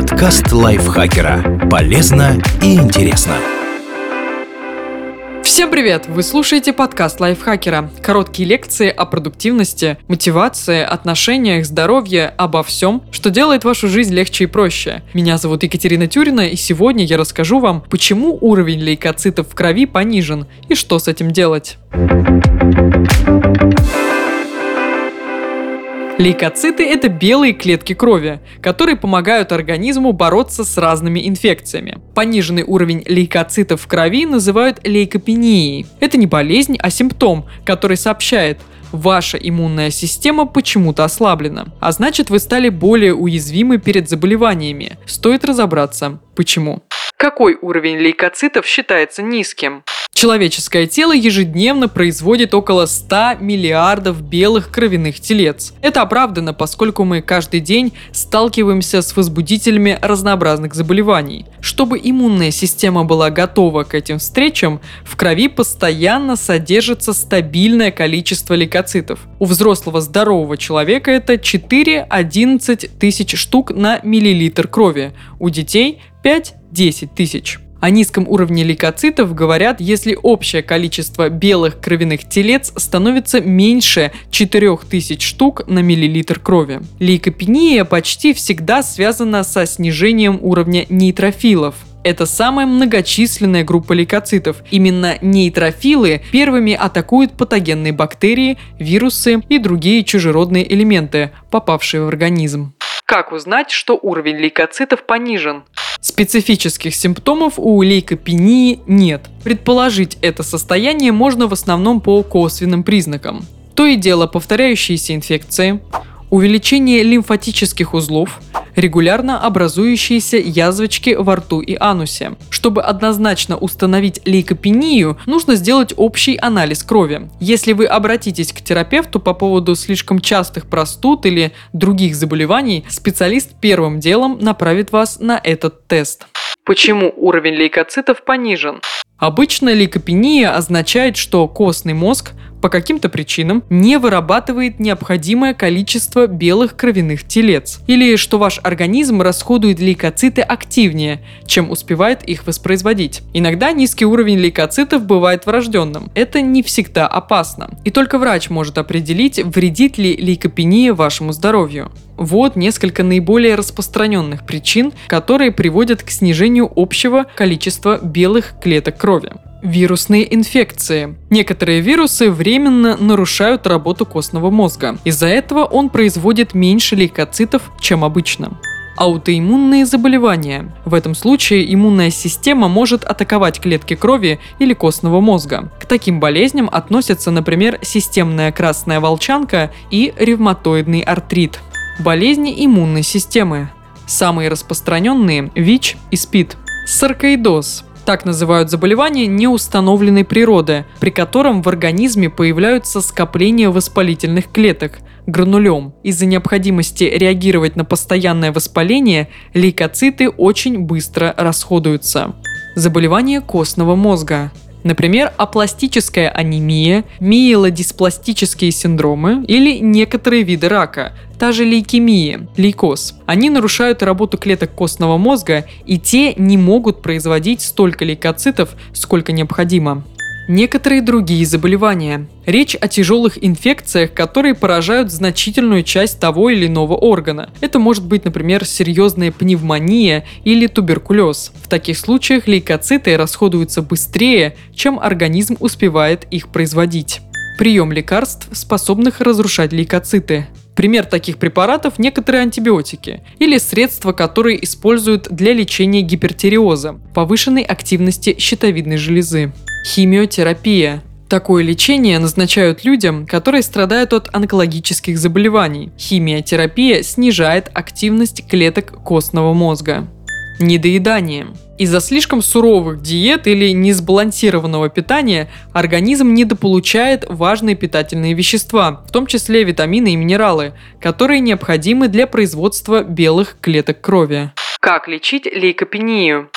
Подкаст лайфхакера. Полезно и интересно. Всем привет! Вы слушаете подкаст лайфхакера. Короткие лекции о продуктивности, мотивации, отношениях, здоровье, обо всем, что делает вашу жизнь легче и проще. Меня зовут Екатерина Тюрина, и сегодня я расскажу вам, почему уровень лейкоцитов в крови понижен и что с этим делать. Лейкоциты – это белые клетки крови, которые помогают организму бороться с разными инфекциями. Пониженный уровень лейкоцитов в крови называют лейкопенией. Это не болезнь, а симптом, который сообщает, ваша иммунная система почему-то ослаблена, а значит вы стали более уязвимы перед заболеваниями. Стоит разобраться, почему. Какой уровень лейкоцитов считается низким? Человеческое тело ежедневно производит около 100 миллиардов белых кровяных телец. Это оправдано, поскольку мы каждый день сталкиваемся с возбудителями разнообразных заболеваний. Чтобы иммунная система была готова к этим встречам, в крови постоянно содержится стабильное количество лейкоцитов. У взрослого здорового человека это 4-11 тысяч штук на миллилитр крови, у детей 5-10 тысяч. О низком уровне лейкоцитов говорят, если общее количество белых кровяных телец становится меньше 4000 штук на миллилитр крови. Лейкопения почти всегда связана со снижением уровня нейтрофилов, это самая многочисленная группа лейкоцитов. Именно нейтрофилы первыми атакуют патогенные бактерии, вирусы и другие чужеродные элементы, попавшие в организм. Как узнать, что уровень лейкоцитов понижен? Специфических симптомов у лейкопении нет. Предположить это состояние можно в основном по косвенным признакам. То и дело повторяющиеся инфекции, увеличение лимфатических узлов, регулярно образующиеся язвочки во рту и анусе. Чтобы однозначно установить лейкопению, нужно сделать общий анализ крови. Если вы обратитесь к терапевту по поводу слишком частых простуд или других заболеваний, специалист первым делом направит вас на этот тест. Почему уровень лейкоцитов понижен? Обычно лейкопения означает, что костный мозг по каким-то причинам не вырабатывает необходимое количество белых кровяных телец, или что ваш организм расходует лейкоциты активнее, чем успевает их воспроизводить. Иногда низкий уровень лейкоцитов бывает врожденным. Это не всегда опасно. И только врач может определить, вредит ли лейкопения вашему здоровью. Вот несколько наиболее распространенных причин, которые приводят к снижению общего количества белых клеток крови. Вирусные инфекции. Некоторые вирусы временно нарушают работу костного мозга. Из-за этого он производит меньше лейкоцитов, чем обычно. Аутоиммунные заболевания. В этом случае иммунная система может атаковать клетки крови или костного мозга. К таким болезням относятся, например, системная красная волчанка и ревматоидный артрит. Болезни иммунной системы. Самые распространенные – ВИЧ и СПИД. Саркоидоз так называют заболевание неустановленной природы, при котором в организме появляются скопления воспалительных клеток, гранулем. Из-за необходимости реагировать на постоянное воспаление лейкоциты очень быстро расходуются. Заболевание костного мозга. Например, апластическая анемия, миелодиспластические синдромы или некоторые виды рака, та же лейкемия, лейкоз. Они нарушают работу клеток костного мозга, и те не могут производить столько лейкоцитов, сколько необходимо некоторые другие заболевания. Речь о тяжелых инфекциях, которые поражают значительную часть того или иного органа. Это может быть, например, серьезная пневмония или туберкулез. В таких случаях лейкоциты расходуются быстрее, чем организм успевает их производить. Прием лекарств, способных разрушать лейкоциты. Пример таких препаратов – некоторые антибиотики или средства, которые используют для лечения гипертиреоза, повышенной активности щитовидной железы. Химиотерапия. Такое лечение назначают людям, которые страдают от онкологических заболеваний. Химиотерапия снижает активность клеток костного мозга. Недоедание. Из-за слишком суровых диет или несбалансированного питания организм недополучает важные питательные вещества, в том числе витамины и минералы, которые необходимы для производства белых клеток крови. Как лечить лейкопению?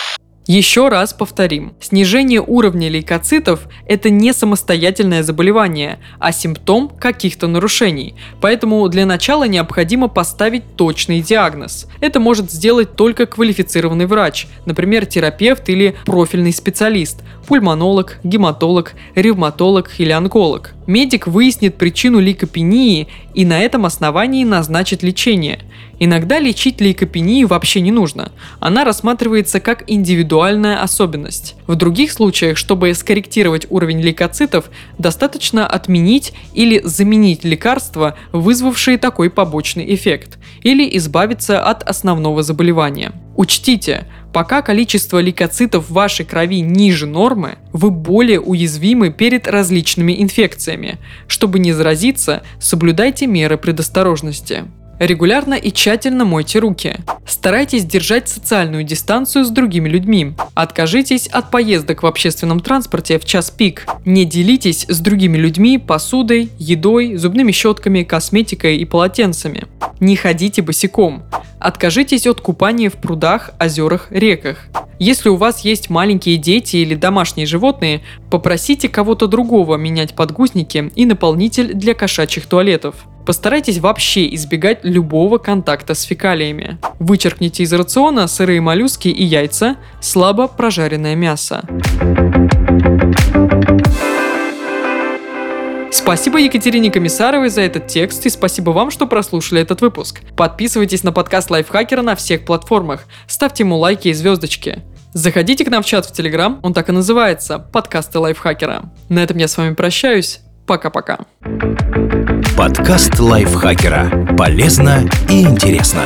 Еще раз повторим. Снижение уровня лейкоцитов – это не самостоятельное заболевание, а симптом каких-то нарушений. Поэтому для начала необходимо поставить точный диагноз. Это может сделать только квалифицированный врач, например, терапевт или профильный специалист, пульмонолог, гематолог, ревматолог или онколог. Медик выяснит причину лейкопении и на этом основании назначит лечение. Иногда лечить лейкопению вообще не нужно. Она рассматривается как индивидуальная особенность. В других случаях, чтобы скорректировать уровень лейкоцитов, достаточно отменить или заменить лекарства, вызвавшие такой побочный эффект, или избавиться от основного заболевания. Учтите, пока количество лейкоцитов в вашей крови ниже нормы, вы более уязвимы перед различными инфекциями. Чтобы не заразиться, соблюдайте меры предосторожности. Регулярно и тщательно мойте руки. Старайтесь держать социальную дистанцию с другими людьми. Откажитесь от поездок в общественном транспорте в час пик. Не делитесь с другими людьми посудой, едой, зубными щетками, косметикой и полотенцами. Не ходите босиком. Откажитесь от купания в прудах, озерах, реках. Если у вас есть маленькие дети или домашние животные, попросите кого-то другого менять подгузники и наполнитель для кошачьих туалетов. Постарайтесь вообще избегать любого контакта с фекалиями. Вычеркните из рациона сырые моллюски и яйца, слабо прожаренное мясо. Спасибо Екатерине Комиссаровой за этот текст и спасибо вам, что прослушали этот выпуск. Подписывайтесь на подкаст Лайфхакера на всех платформах, ставьте ему лайки и звездочки. Заходите к нам в чат в Телеграм, он так и называется – подкасты Лайфхакера. На этом я с вами прощаюсь. Пока-пока. Подкаст Лайфхакера. Полезно и интересно.